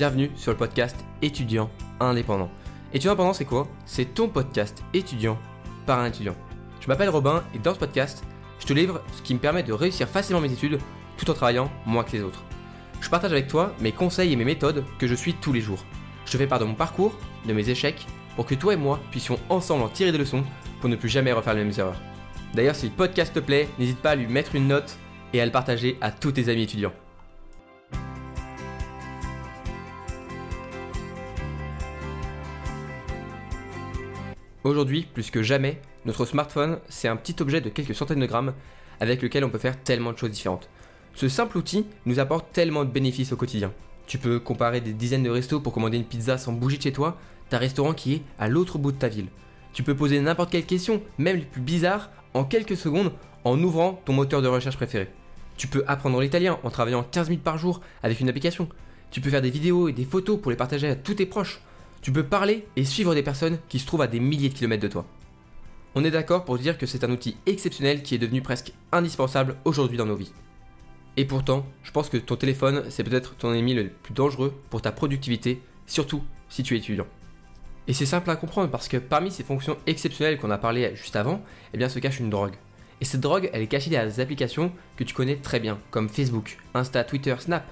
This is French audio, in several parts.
bienvenue sur le podcast étudiant indépendant. Étudiant indépendant, c'est quoi? C'est ton podcast étudiant par un étudiant. Je m'appelle Robin et dans ce podcast, je te livre ce qui me permet de réussir facilement mes études tout en travaillant moins que les autres. Je partage avec toi mes conseils et mes méthodes que je suis tous les jours. Je te fais part de mon parcours, de mes échecs, pour que toi et moi puissions ensemble en tirer des leçons pour ne plus jamais refaire les mêmes erreurs. D'ailleurs, si le podcast te plaît, n'hésite pas à lui mettre une note et à le partager à tous tes amis étudiants. Aujourd'hui, plus que jamais, notre smartphone, c'est un petit objet de quelques centaines de grammes avec lequel on peut faire tellement de choses différentes. Ce simple outil nous apporte tellement de bénéfices au quotidien. Tu peux comparer des dizaines de restos pour commander une pizza sans bouger de chez toi, d'un restaurant qui est à l'autre bout de ta ville. Tu peux poser n'importe quelle question, même les plus bizarres, en quelques secondes en ouvrant ton moteur de recherche préféré. Tu peux apprendre l'italien en travaillant 15 minutes par jour avec une application. Tu peux faire des vidéos et des photos pour les partager à tous tes proches. Tu peux parler et suivre des personnes qui se trouvent à des milliers de kilomètres de toi. On est d'accord pour dire que c'est un outil exceptionnel qui est devenu presque indispensable aujourd'hui dans nos vies. Et pourtant, je pense que ton téléphone, c'est peut-être ton ennemi le plus dangereux pour ta productivité, surtout si tu es étudiant. Et c'est simple à comprendre parce que parmi ces fonctions exceptionnelles qu'on a parlé juste avant, eh bien se cache une drogue. Et cette drogue, elle est cachée derrière des applications que tu connais très bien, comme Facebook, Insta, Twitter, Snap,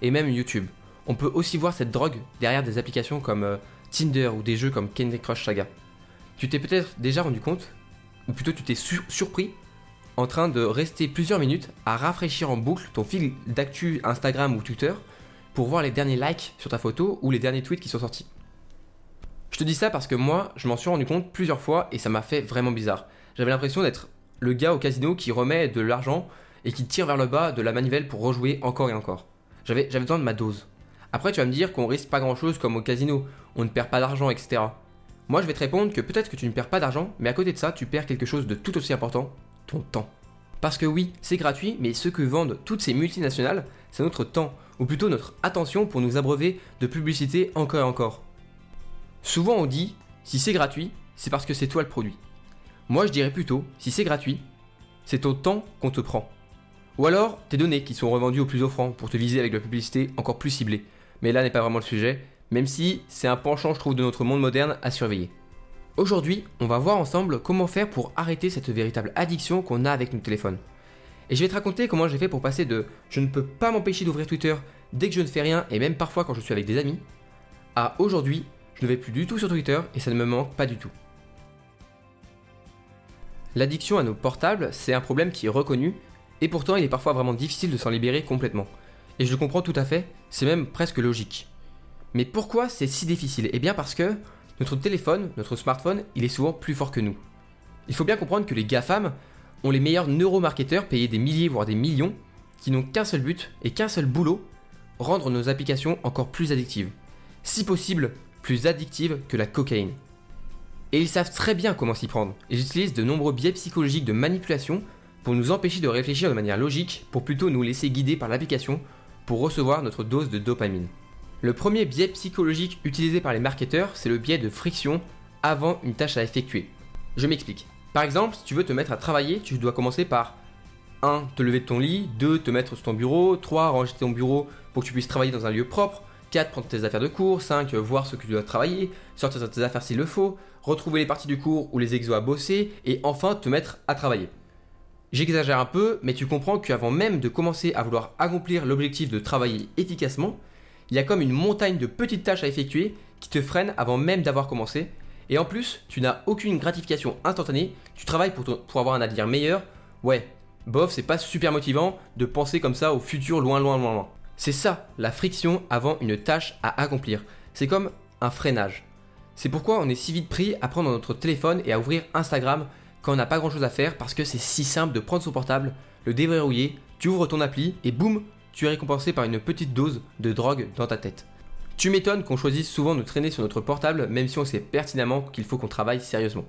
et même YouTube. On peut aussi voir cette drogue derrière des applications comme euh, Tinder ou des jeux comme Candy Crush Saga. Tu t'es peut-être déjà rendu compte, ou plutôt tu t'es surpris, en train de rester plusieurs minutes à rafraîchir en boucle ton fil d'actu Instagram ou Twitter pour voir les derniers likes sur ta photo ou les derniers tweets qui sont sortis. Je te dis ça parce que moi, je m'en suis rendu compte plusieurs fois et ça m'a fait vraiment bizarre. J'avais l'impression d'être le gars au casino qui remet de l'argent et qui tire vers le bas de la manivelle pour rejouer encore et encore. J'avais besoin de ma dose. Après, tu vas me dire qu'on risque pas grand chose comme au casino, on ne perd pas d'argent, etc. Moi, je vais te répondre que peut-être que tu ne perds pas d'argent, mais à côté de ça, tu perds quelque chose de tout aussi important, ton temps. Parce que oui, c'est gratuit, mais ce que vendent toutes ces multinationales, c'est notre temps, ou plutôt notre attention pour nous abreuver de publicité encore et encore. Souvent on dit, si c'est gratuit, c'est parce que c'est toi le produit. Moi je dirais plutôt, si c'est gratuit, c'est ton temps qu'on te prend. Ou alors tes données qui sont revendues au plus offrant pour te viser avec la publicité encore plus ciblée mais là n'est pas vraiment le sujet, même si c'est un penchant, je trouve, de notre monde moderne à surveiller. Aujourd'hui, on va voir ensemble comment faire pour arrêter cette véritable addiction qu'on a avec nos téléphones. Et je vais te raconter comment j'ai fait pour passer de je ne peux pas m'empêcher d'ouvrir Twitter dès que je ne fais rien et même parfois quand je suis avec des amis, à aujourd'hui, je ne vais plus du tout sur Twitter et ça ne me manque pas du tout. L'addiction à nos portables, c'est un problème qui est reconnu et pourtant il est parfois vraiment difficile de s'en libérer complètement. Et je le comprends tout à fait, c'est même presque logique. Mais pourquoi c'est si difficile? Eh bien parce que notre téléphone, notre smartphone, il est souvent plus fort que nous. Il faut bien comprendre que les GAFAM ont les meilleurs neuromarketeurs payés des milliers voire des millions qui n'ont qu'un seul but et qu'un seul boulot, rendre nos applications encore plus addictives. Si possible, plus addictives que la cocaïne. Et ils savent très bien comment s'y prendre. Ils utilisent de nombreux biais psychologiques de manipulation pour nous empêcher de réfléchir de manière logique, pour plutôt nous laisser guider par l'application pour recevoir notre dose de dopamine. Le premier biais psychologique utilisé par les marketeurs, c'est le biais de friction avant une tâche à effectuer. Je m'explique. Par exemple, si tu veux te mettre à travailler, tu dois commencer par 1. Te lever de ton lit, 2. Te mettre sur ton bureau, 3. Ranger ton bureau pour que tu puisses travailler dans un lieu propre, 4. Prendre tes affaires de cours, 5. Voir ce que tu dois travailler, sortir tes affaires s'il le faut, retrouver les parties du cours ou les exos à bosser, et enfin te mettre à travailler. J'exagère un peu, mais tu comprends qu'avant même de commencer à vouloir accomplir l'objectif de travailler efficacement, il y a comme une montagne de petites tâches à effectuer qui te freinent avant même d'avoir commencé. Et en plus, tu n'as aucune gratification instantanée, tu travailles pour, avoir un avenir meilleur. Ouais, bof, c'est pas super motivant de penser comme ça au futur loin, loin, loin, loin. C'est ça, la friction avant une tâche à accomplir. C'est comme un freinage. C'est pourquoi on est si vite pris à prendre notre téléphone et à ouvrir Instagram quand on n'a pas grand chose à faire parce que c'est si simple de prendre son portable, le déverrouiller, tu ouvres ton appli et boum, tu es récompensé par une petite dose de drogue dans ta tête. Tu m'étonnes qu'on choisisse souvent de traîner sur notre portable même si on sait pertinemment qu'il faut qu'on travaille sérieusement.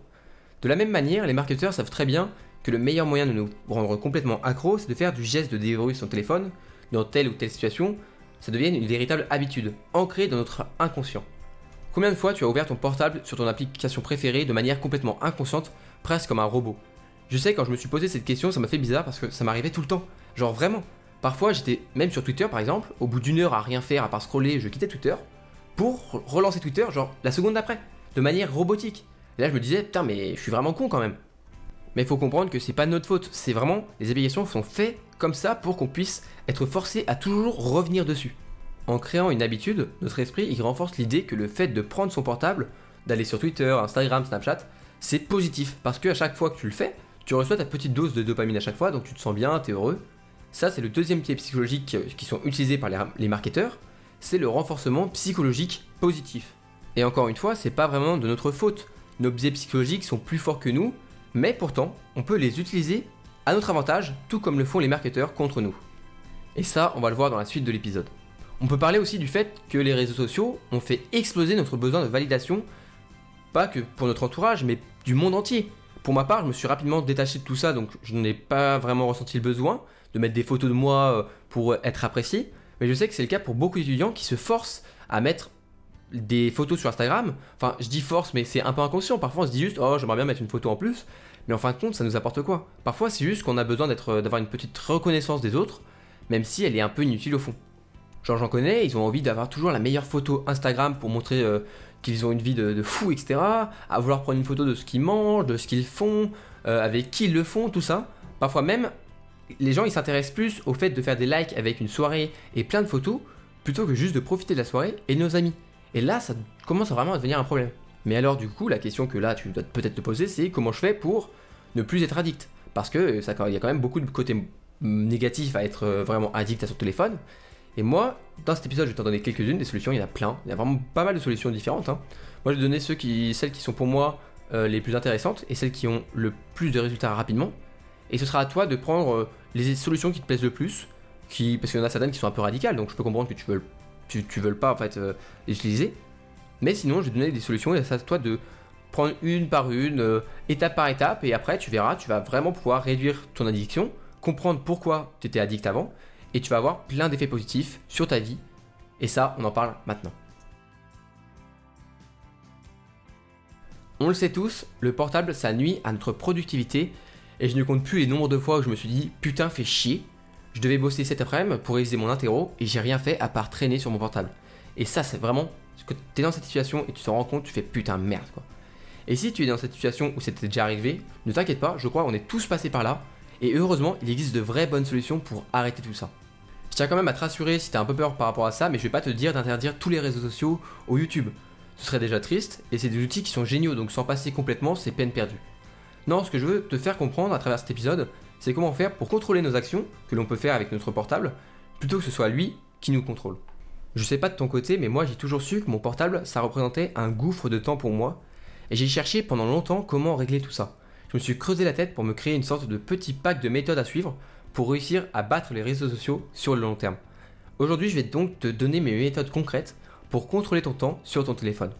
De la même manière, les marketeurs savent très bien que le meilleur moyen de nous rendre complètement accro, c'est de faire du geste de déverrouiller son téléphone dans telle ou telle situation, ça devient une véritable habitude, ancrée dans notre inconscient. Combien de fois tu as ouvert ton portable sur ton application préférée de manière complètement inconsciente presque comme un robot? Je sais, quand je me suis posé cette question, ça m'a fait bizarre parce que ça m'arrivait tout le temps. Genre vraiment. Parfois, j'étais même sur Twitter par exemple, au bout d'une heure à rien faire à part scroller, je quittais Twitter pour relancer Twitter, genre la seconde d'après, de manière robotique. Et là, je me disais, putain, mais je suis vraiment con quand même. Mais il faut comprendre que c'est pas notre faute, c'est vraiment les applications sont faites comme ça pour qu'on puisse être forcé à toujours revenir dessus. En créant une habitude, notre esprit il renforce l'idée que le fait de prendre son portable, d'aller sur Twitter, Instagram, Snapchat, c'est positif parce que à chaque fois que tu le fais, tu reçois ta petite dose de dopamine à chaque fois, donc tu te sens bien, tu es heureux. Ça, c'est le deuxième pied psychologique qui sont utilisés par les, marketeurs, c'est le renforcement psychologique positif. Et encore une fois, c'est pas vraiment de notre faute. Nos biais psychologiques sont plus forts que nous, mais pourtant, on peut les utiliser à notre avantage, tout comme le font les marketeurs contre nous. Et ça, on va le voir dans la suite de l'épisode. On peut parler aussi du fait que les réseaux sociaux ont fait exploser notre besoin de validation, pas que pour notre entourage, mais du monde entier. Pour ma part, je me suis rapidement détaché de tout ça, donc je n'ai pas vraiment ressenti le besoin de mettre des photos de moi euh, pour être apprécié. Mais je sais que c'est le cas pour beaucoup d'étudiants qui se forcent à mettre des photos sur Instagram. Enfin, je dis force, mais c'est un peu inconscient. Parfois, on se dit juste, oh, j'aimerais bien mettre une photo en plus. Mais en fin de compte, ça nous apporte quoi? Parfois, c'est juste qu'on a besoin d'être, d'avoir une petite reconnaissance des autres, même si elle est un peu inutile au fond. Genre, j'en connais, ils ont envie d'avoir toujours la meilleure photo Instagram pour montrer euh, qu'ils ont une vie de, fou, etc. À vouloir prendre une photo de ce qu'ils mangent, de ce qu'ils font, euh, avec qui ils le font, tout ça. Parfois même, les gens ils s'intéressent plus au fait de faire des likes avec une soirée et plein de photos plutôt que juste de profiter de la soirée et de nos amis. Et là, ça commence vraiment à devenir un problème. Mais alors, du coup, la question que là, tu dois peut-être te poser, c'est comment je fais pour ne plus être addict? Parce que ça, il y a quand même beaucoup de côtés négatifs à être euh, vraiment addict à son téléphone. Et moi, dans cet épisode, je vais t'en donner quelques-unes, des solutions, il y en a plein. Il y a vraiment pas mal de solutions différentes. Hein. Moi, je vais donner ceux qui, celles qui sont pour moi euh, les plus intéressantes et celles qui ont le plus de résultats rapidement. Et ce sera à toi de prendre euh, les solutions qui te plaisent le plus, qui, parce qu'il y en a certaines qui sont un peu radicales, donc je peux comprendre que tu veux tu, veux pas en fait euh, les utiliser. Mais sinon, je vais te donner des solutions et c'est à toi de prendre une par une, euh, étape par étape, et après tu verras, tu vas vraiment pouvoir réduire ton addiction, comprendre pourquoi tu étais addict avant, et tu vas avoir plein d'effets positifs sur ta vie. Et ça, on en parle maintenant. On le sait tous, le portable ça nuit à notre productivité et je ne compte plus les nombres de fois où je me suis dit putain fais chier, je devais bosser cet après-midi pour réaliser mon interro et j'ai rien fait à part traîner sur mon portable. Et ça, c'est vraiment. que tu es dans cette situation et tu te rends compte, tu fais putain merde quoi. Et si tu es dans cette situation où c'était déjà arrivé, ne t'inquiète pas, je crois qu'on est tous passés par là. Et heureusement, il existe de vraies bonnes solutions pour arrêter tout ça. Je tiens quand même à te rassurer si t'as un peu peur par rapport à ça, mais je vais pas te dire d'interdire tous les réseaux sociaux au YouTube. Ce serait déjà triste, et c'est des outils qui sont géniaux, donc sans passer complètement, c'est peine perdue. Non, ce que je veux te faire comprendre à travers cet épisode, c'est comment faire pour contrôler nos actions que l'on peut faire avec notre portable, plutôt que ce soit lui qui nous contrôle. Je sais pas de ton côté, mais moi j'ai toujours su que mon portable, ça représentait un gouffre de temps pour moi, et j'ai cherché pendant longtemps comment régler tout ça. Je me suis creusé la tête pour me créer une sorte de petit pack de méthodes à suivre pour réussir à battre les réseaux sociaux sur le long terme. Aujourd'hui, je vais donc te donner mes méthodes concrètes pour contrôler ton temps sur ton téléphone.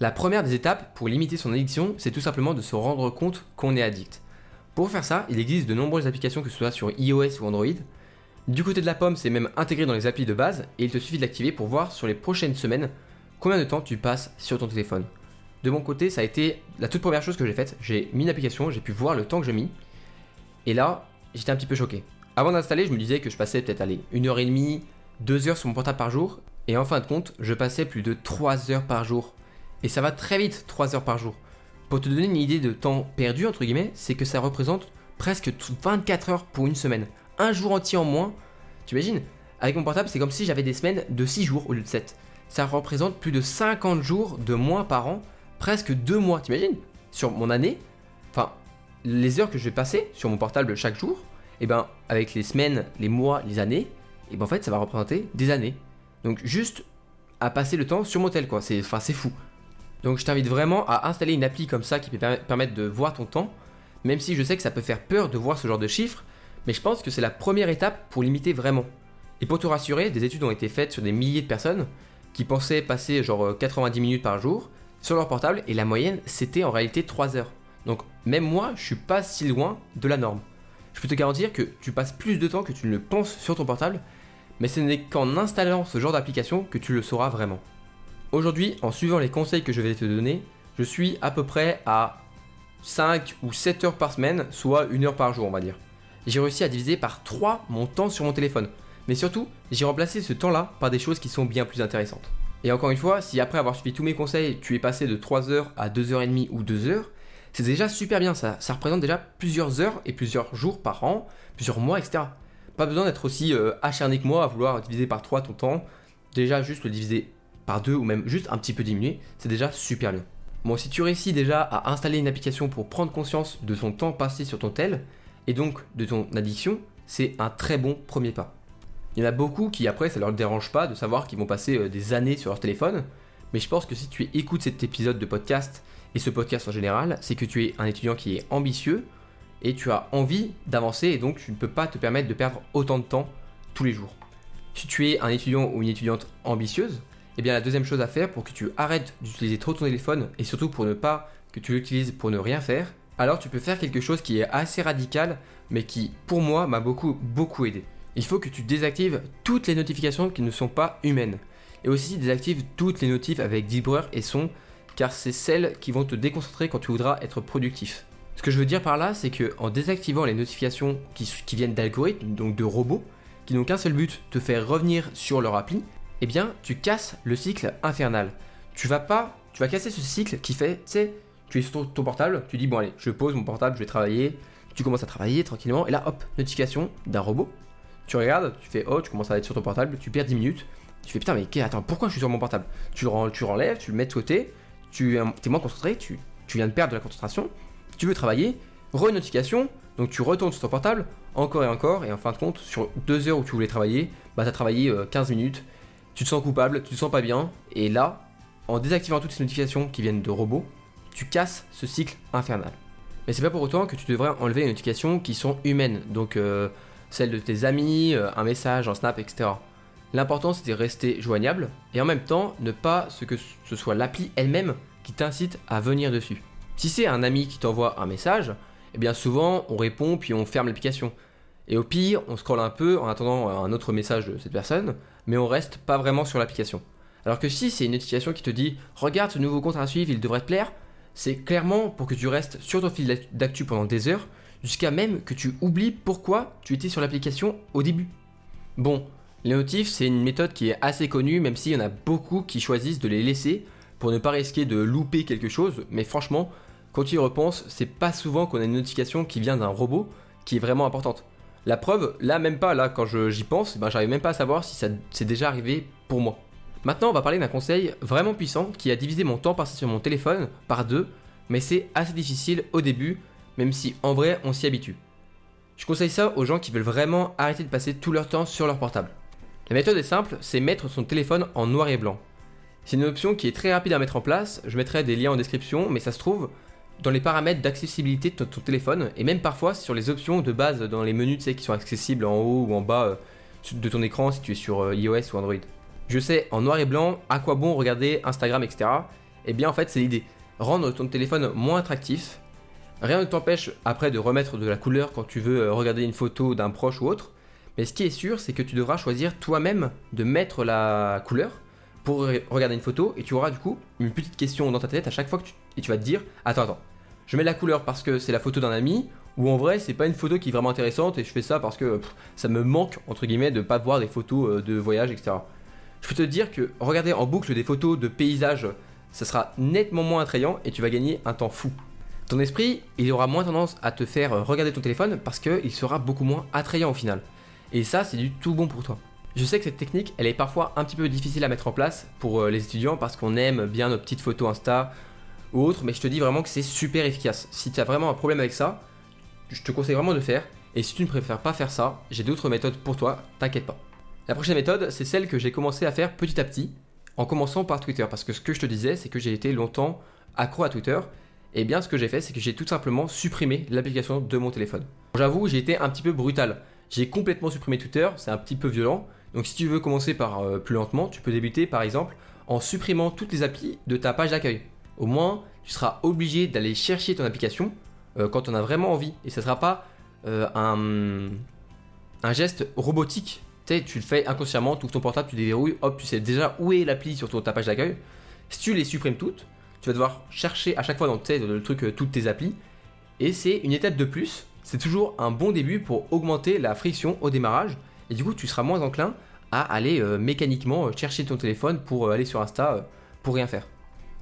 La première des étapes pour limiter son addiction, c'est tout simplement de se rendre compte qu'on est addict. Pour faire ça, il existe de nombreuses applications que ce soit sur iOS ou Android. Du côté de la pomme, c'est même intégré dans les applis de base et il te suffit de l'activer pour voir sur les prochaines semaines combien de temps tu passes sur ton téléphone. De mon côté, ça a été la toute première chose que j'ai faite. J'ai mis une application, j'ai pu voir le temps que j'ai mis. Et là, j'étais un petit peu choqué. Avant d'installer, je me disais que je passais peut-être aller une heure et demie, deux heures sur mon portable par jour. Et en fin de compte, je passais plus de 3 heures par jour. Et ça va très vite, 3 heures par jour. Pour te donner une idée de temps perdu, entre guillemets, c'est que ça représente presque 24 heures pour une semaine. Un jour entier en moins. Tu imagines? Avec mon portable, c'est comme si j'avais des semaines de 6 jours au lieu de 7. Ça représente plus de 50 jours de moins par an, presque 2 mois, t'imagines Sur mon année, enfin, les heures que je vais passer sur mon portable chaque jour, et eh ben avec les semaines, les mois, les années, et eh ben en fait ça va représenter des années. Donc juste à passer le temps sur mon tel quoi, c'est fou. Donc je t'invite vraiment à installer une appli comme ça qui peut permettre de voir ton temps, même si je sais que ça peut faire peur de voir ce genre de chiffres, mais je pense que c'est la première étape pour limiter vraiment. Et pour te rassurer, des études ont été faites sur des milliers de personnes qui pensaient passer genre 90 minutes par jour sur leur portable et la moyenne c'était en réalité 3 heures. Donc même moi, je suis pas si loin de la norme. Je peux te garantir que tu passes plus de temps que tu ne le penses sur ton portable, mais ce n'est qu'en installant ce genre d'application que tu le sauras vraiment. Aujourd'hui, en suivant les conseils que je vais te donner, je suis à peu près à 5 ou 7 heures par semaine, soit 1 heure par jour, on va dire. j'ai réussi à diviser par 3 mon temps sur mon téléphone. Mais surtout, j'ai remplacé ce temps-là par des choses qui sont bien plus intéressantes. Et encore une fois, si après avoir suivi tous mes conseils, tu es passé de 3 heures à 2h30 ou 2 heures, c'est déjà super bien ça. Représente déjà plusieurs heures et plusieurs jours par an, plusieurs mois, etc. Pas besoin d'être aussi euh, acharné que moi à vouloir diviser par 3 ton temps. Déjà, juste le diviser par 2 ou même juste un petit peu diminuer, c'est déjà super bien. Bon, si tu réussis déjà à installer une application pour prendre conscience de ton temps passé sur ton tel, et donc de ton addiction, c'est un très bon premier pas. Il y en a beaucoup qui après ça leur dérange pas de savoir qu'ils vont passer euh, des années sur leur téléphone, mais je pense que si tu écoutes cet épisode de podcast et ce podcast en général, c'est que tu es un étudiant qui est ambitieux et tu as envie d'avancer et donc tu ne peux pas te permettre de perdre autant de temps tous les jours. Si tu es un étudiant ou une étudiante ambitieuse, eh bien la deuxième chose à faire pour que tu arrêtes d'utiliser trop ton téléphone et surtout pour ne pas que tu l'utilises pour ne rien faire, alors tu peux faire quelque chose qui est assez radical mais qui pour moi m'a beaucoup beaucoup aidé il faut que tu désactives toutes les notifications qui ne sont pas humaines. Et aussi désactive toutes les notifs avec vibreur et son, car c'est celles qui vont te déconcentrer quand tu voudras être productif. Ce que je veux dire par là, c'est que en désactivant les notifications qui, viennent d'algorithmes, donc de robots, qui n'ont qu'un seul but, te faire revenir sur leur appli, eh bien, tu casses le cycle infernal. Tu vas pas, tu vas casser ce cycle qui fait, tu sais, tu es sur ton portable, tu dis bon allez, je pose mon portable, je vais travailler, tu commences à travailler tranquillement, et là hop, notification d'un robot, tu regardes, tu fais oh, tu commences à être sur ton portable, tu perds 10 minutes, tu fais putain, mais attends, pourquoi je suis sur mon portable? Tu le, tu renlèves, tu le mets de côté, tu es moins concentré, tu, viens de perdre de la concentration, tu veux travailler, re-notification, donc tu retournes sur ton portable, encore et encore, et en fin de compte, sur 2 heures où tu voulais travailler, bah t'as travaillé 15 euh, minutes, tu te sens coupable, tu te sens pas bien, et là, en désactivant toutes ces notifications qui viennent de robots, tu casses ce cycle infernal. Mais c'est pas pour autant que tu devrais enlever les notifications qui sont humaines, donc euh, celle de tes amis, euh, un message, un snap, etc. L'important c'est de rester joignable et en même temps ne pas ce que ce soit l'appli elle-même qui t'incite à venir dessus. Si c'est un ami qui t'envoie un message, eh bien souvent on répond puis on ferme l'application. Et au pire, on scrolle un peu en attendant un autre message de cette personne, mais on reste pas vraiment sur l'application. Alors que si c'est une notification qui te dit regarde ce nouveau compte à suivre, il devrait te plaire, c'est clairement pour que tu restes sur ton fil d'actu pendant des heures jusqu'à même que tu oublies pourquoi tu étais sur l'application au début. Bon, les notifs, c'est une méthode qui est assez connue, même s'il y en a beaucoup qui choisissent de les laisser pour ne pas risquer de louper quelque chose, mais franchement, quand tu y repenses, c'est pas souvent qu'on a une notification qui vient d'un robot qui est vraiment importante. La preuve, là même pas, là quand j'y pense, ben, j'arrive même pas à savoir si ça c'est déjà arrivé pour moi. Maintenant, on va parler d'un conseil vraiment puissant qui a divisé mon temps passé sur mon téléphone par deux, mais c'est assez difficile au début même si en vrai on s'y habitue. Je conseille ça aux gens qui veulent vraiment arrêter de passer tout leur temps sur leur portable. La méthode est simple, c'est mettre son téléphone en noir et blanc. C'est une option qui est très rapide à mettre en place, je mettrai des liens en description, mais ça se trouve dans les paramètres d'accessibilité de ton téléphone, et même parfois sur les options de base dans les menus tu sais, qui sont accessibles en haut ou en bas euh, de ton écran si tu es sur euh, iOS ou Android. Je sais en noir et blanc à quoi bon regarder Instagram, etc. Et eh bien en fait c'est l'idée. Rendre ton téléphone moins attractif, Rien ne t'empêche après de remettre de la couleur quand tu veux euh, regarder une photo d'un proche ou autre. Mais ce qui est sûr, c'est que tu devras choisir toi-même de mettre la couleur pour regarder une photo et tu auras du coup une petite question dans ta tête à chaque fois que tu, et tu vas te dire attends attends je mets la couleur parce que c'est la photo d'un ami ou en vrai c'est pas une photo qui est vraiment intéressante et je fais ça parce que ça me manque entre guillemets de pas voir des photos euh, de voyage etc. Je peux te dire que regarder en boucle des photos de paysages ça sera nettement moins attrayant et tu vas gagner un temps fou. Ton esprit, il aura moins tendance à te faire regarder ton téléphone parce qu'il sera beaucoup moins attrayant au final. Et ça, c'est du tout bon pour toi. Je sais que cette technique, elle est parfois un petit peu difficile à mettre en place pour euh, les étudiants parce qu'on aime bien nos petites photos Insta ou autres, mais je te dis vraiment que c'est super efficace. Si tu as vraiment un problème avec ça, je te conseille vraiment de faire. Et si tu ne préfères pas faire ça, j'ai d'autres méthodes pour toi, t'inquiète pas. La prochaine méthode, c'est celle que j'ai commencé à faire petit à petit, en commençant par Twitter. Parce que ce que je te disais, c'est que j'ai été longtemps accro à Twitter et bien ce que j'ai fait, c'est que j'ai tout simplement supprimé l'application de mon téléphone. J'avoue, j'ai été un petit peu brutal. J'ai complètement supprimé Twitter, c'est un petit peu violent. Donc si tu veux commencer par euh, plus lentement, tu peux débuter par exemple en supprimant toutes les applis de ta page d'accueil. Au moins, tu seras obligé d'aller chercher ton application euh, quand on a vraiment envie. Et ce ne sera pas euh, un, geste robotique. Tu tu le fais inconsciemment, tu ouvres ton portable, tu déverrouilles, hop, tu sais déjà où est l'appli sur ta page d'accueil. Si tu les supprimes toutes, tu vas devoir chercher à chaque fois dans le truc euh, toutes tes applis. Et c'est une étape de plus c'est toujours un bon début pour augmenter la friction au démarrage, et du coup tu seras moins enclin à aller mécaniquement chercher ton téléphone pour aller sur Insta pour rien faire.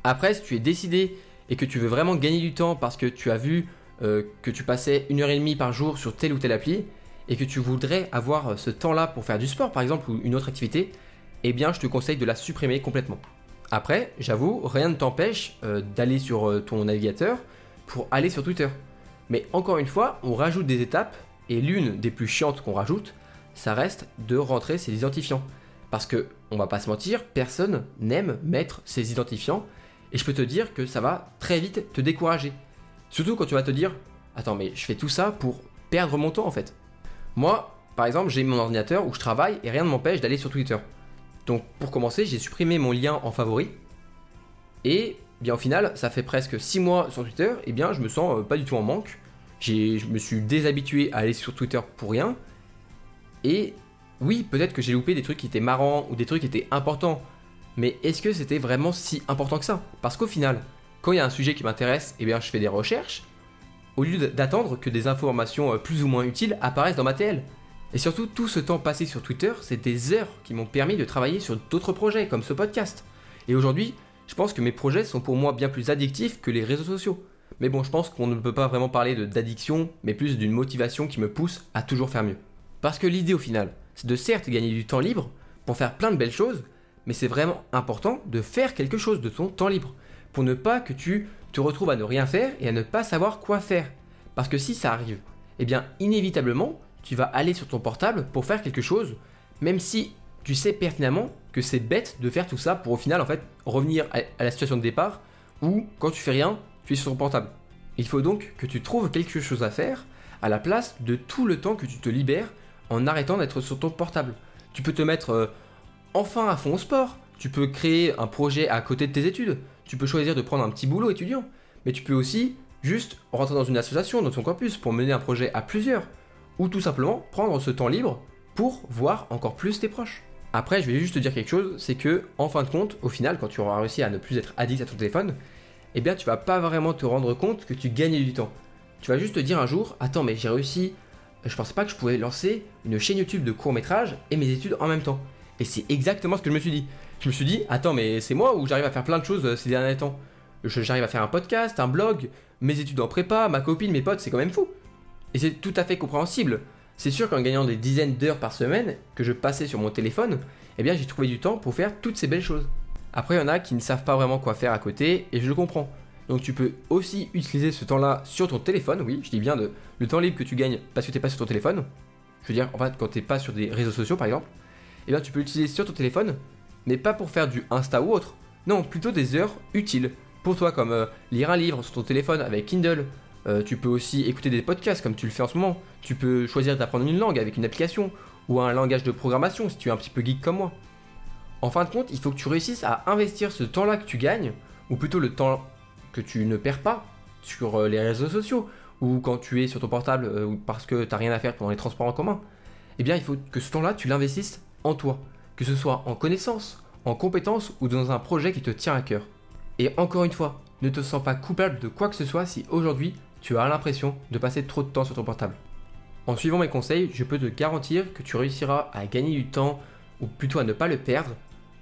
Après, si tu es décidé et que tu veux vraiment gagner du temps parce que tu as vu que tu passais une heure et demie par jour sur telle ou telle appli et que tu voudrais avoir ce temps-là pour faire du sport par exemple ou une autre activité, eh bien je te conseille de la supprimer complètement. Après, j'avoue, rien ne t'empêche d'aller sur ton navigateur pour aller sur Twitter. Mais encore une fois, on rajoute des étapes et l'une des plus chiantes qu'on rajoute, ça reste de rentrer ses identifiants. Parce que, on va pas se mentir, personne n'aime mettre ses identifiants. Et je peux te dire que ça va très vite te décourager. Surtout quand tu vas te dire Attends, mais je fais tout ça pour perdre mon temps en fait. Moi, par exemple, j'ai mon ordinateur où je travaille et rien ne m'empêche d'aller sur Twitter. Donc pour commencer, j'ai supprimé mon lien en favori. Et bien au final, ça fait presque 6 mois sur Twitter, et bien je me sens euh, pas du tout en manque. Je me suis déshabitué à aller sur Twitter pour rien. Et oui, peut-être que j'ai loupé des trucs qui étaient marrants ou des trucs qui étaient importants. Mais est-ce que c'était vraiment si important que ça? Parce qu'au final, quand il y a un sujet qui m'intéresse, eh bien je fais des recherches, au lieu d'attendre que des informations euh, plus ou moins utiles apparaissent dans ma TL. Et surtout, tout ce temps passé sur Twitter, c'est des heures qui m'ont permis de travailler sur d'autres projets, comme ce podcast. Et aujourd'hui, je pense que mes projets sont pour moi bien plus addictifs que les réseaux sociaux. Mais bon, je pense qu'on ne peut pas vraiment parler d'addiction, mais plus d'une motivation qui me pousse à toujours faire mieux. Parce que l'idée au final, c'est de certes gagner du temps libre pour faire plein de belles choses, mais c'est vraiment important de faire quelque chose de ton temps libre, pour ne pas que tu te retrouves à ne rien faire et à ne pas savoir quoi faire. Parce que si ça arrive, eh bien inévitablement, tu vas aller sur ton portable pour faire quelque chose, même si tu sais pertinemment que c'est bête de faire tout ça pour au final en fait revenir à la situation de départ où quand tu fais rien, tu es sur ton portable. Il faut donc que tu trouves quelque chose à faire à la place de tout le temps que tu te libères en arrêtant d'être sur ton portable. Tu peux te mettre euh, enfin à fond au sport, tu peux créer un projet à côté de tes études, tu peux choisir de prendre un petit boulot étudiant, mais tu peux aussi juste rentrer dans une association, dans ton campus, pour mener un projet à plusieurs, ou tout simplement prendre ce temps libre pour voir encore plus tes proches. Après, je vais juste te dire quelque chose, c'est que en fin de compte, au final, quand tu auras réussi à ne plus être addict à ton téléphone, eh bien tu vas pas vraiment te rendre compte que tu gagnes du temps. Tu vas juste te dire un jour, attends mais j'ai réussi, je pensais pas que je pouvais lancer une chaîne YouTube de court métrage et mes études en même temps. Et c'est exactement ce que je me suis dit. Je me suis dit, attends mais c'est moi où j'arrive à faire plein de choses euh, ces derniers temps? J'arrive à faire un podcast, un blog, mes études en prépa, ma copine, mes potes, c'est quand même fou. Et c'est tout à fait compréhensible. C'est sûr qu'en gagnant des dizaines d'heures par semaine que je passais sur mon téléphone, eh bien j'ai trouvé du temps pour faire toutes ces belles choses. Après, il y en a qui ne savent pas vraiment quoi faire à côté, et je le comprends. Donc tu peux aussi utiliser ce temps-là sur ton téléphone, oui, je dis bien le temps libre que tu gagnes parce que tu n'es pas sur ton téléphone. Je veux dire, en fait, quand tu n'es pas sur des réseaux sociaux par exemple, eh bien tu peux l'utiliser sur ton téléphone, mais pas pour faire du Insta ou autre. Non, plutôt des heures utiles pour toi, comme euh, lire un livre sur ton téléphone avec Kindle. Euh, tu peux aussi écouter des podcasts comme tu le fais en ce moment. Tu peux choisir d'apprendre une langue avec une application ou un langage de programmation si tu es un petit peu geek comme moi. En fin de compte, il faut que tu réussisses à investir ce temps-là que tu gagnes, ou plutôt le temps que tu ne perds pas sur euh, les réseaux sociaux, ou quand tu es sur ton portable euh, parce que tu n'as rien à faire pendant les transports en commun. Eh bien, il faut que ce temps-là, tu l'investisses en toi, que ce soit en connaissances, en compétences ou dans un projet qui te tient à cœur. Et encore une fois, ne te sens pas coupable de quoi que ce soit si aujourd'hui tu as l'impression de passer trop de temps sur ton portable. En suivant mes conseils, je peux te garantir que tu réussiras à gagner du temps, ou plutôt à ne pas le perdre,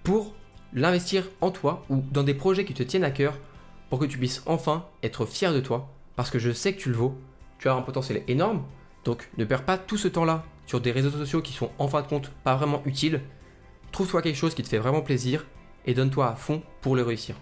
pour l'investir en toi ou dans des projets qui te tiennent à cœur pour que tu puisses enfin être fier de toi parce que je sais que tu le vaux, tu as un potentiel énorme, donc ne perds pas tout ce temps-là sur des réseaux sociaux qui sont en fin de compte pas vraiment utiles. Trouve-toi quelque chose qui te fait vraiment plaisir et donne-toi à fond pour le réussir.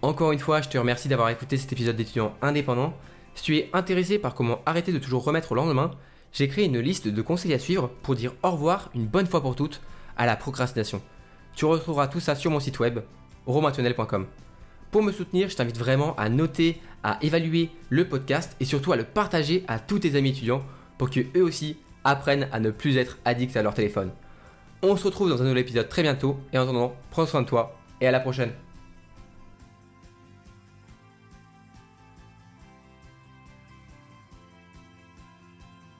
Encore une fois, je te remercie d'avoir écouté cet épisode d'étudiant indépendant. Si tu es intéressé par comment arrêter de toujours remettre au lendemain, j'ai créé une liste de conseils à suivre pour dire au revoir une bonne fois pour toutes à la procrastination. Tu retrouveras tout ça sur mon site web, romatunnel.com. Pour me soutenir, je t'invite vraiment à noter, à évaluer le podcast et surtout à le partager à tous tes amis étudiants pour que eux aussi apprennent à ne plus être addicts à leur téléphone. On se retrouve dans un nouvel épisode très bientôt et en attendant, prends soin de toi et à la prochaine.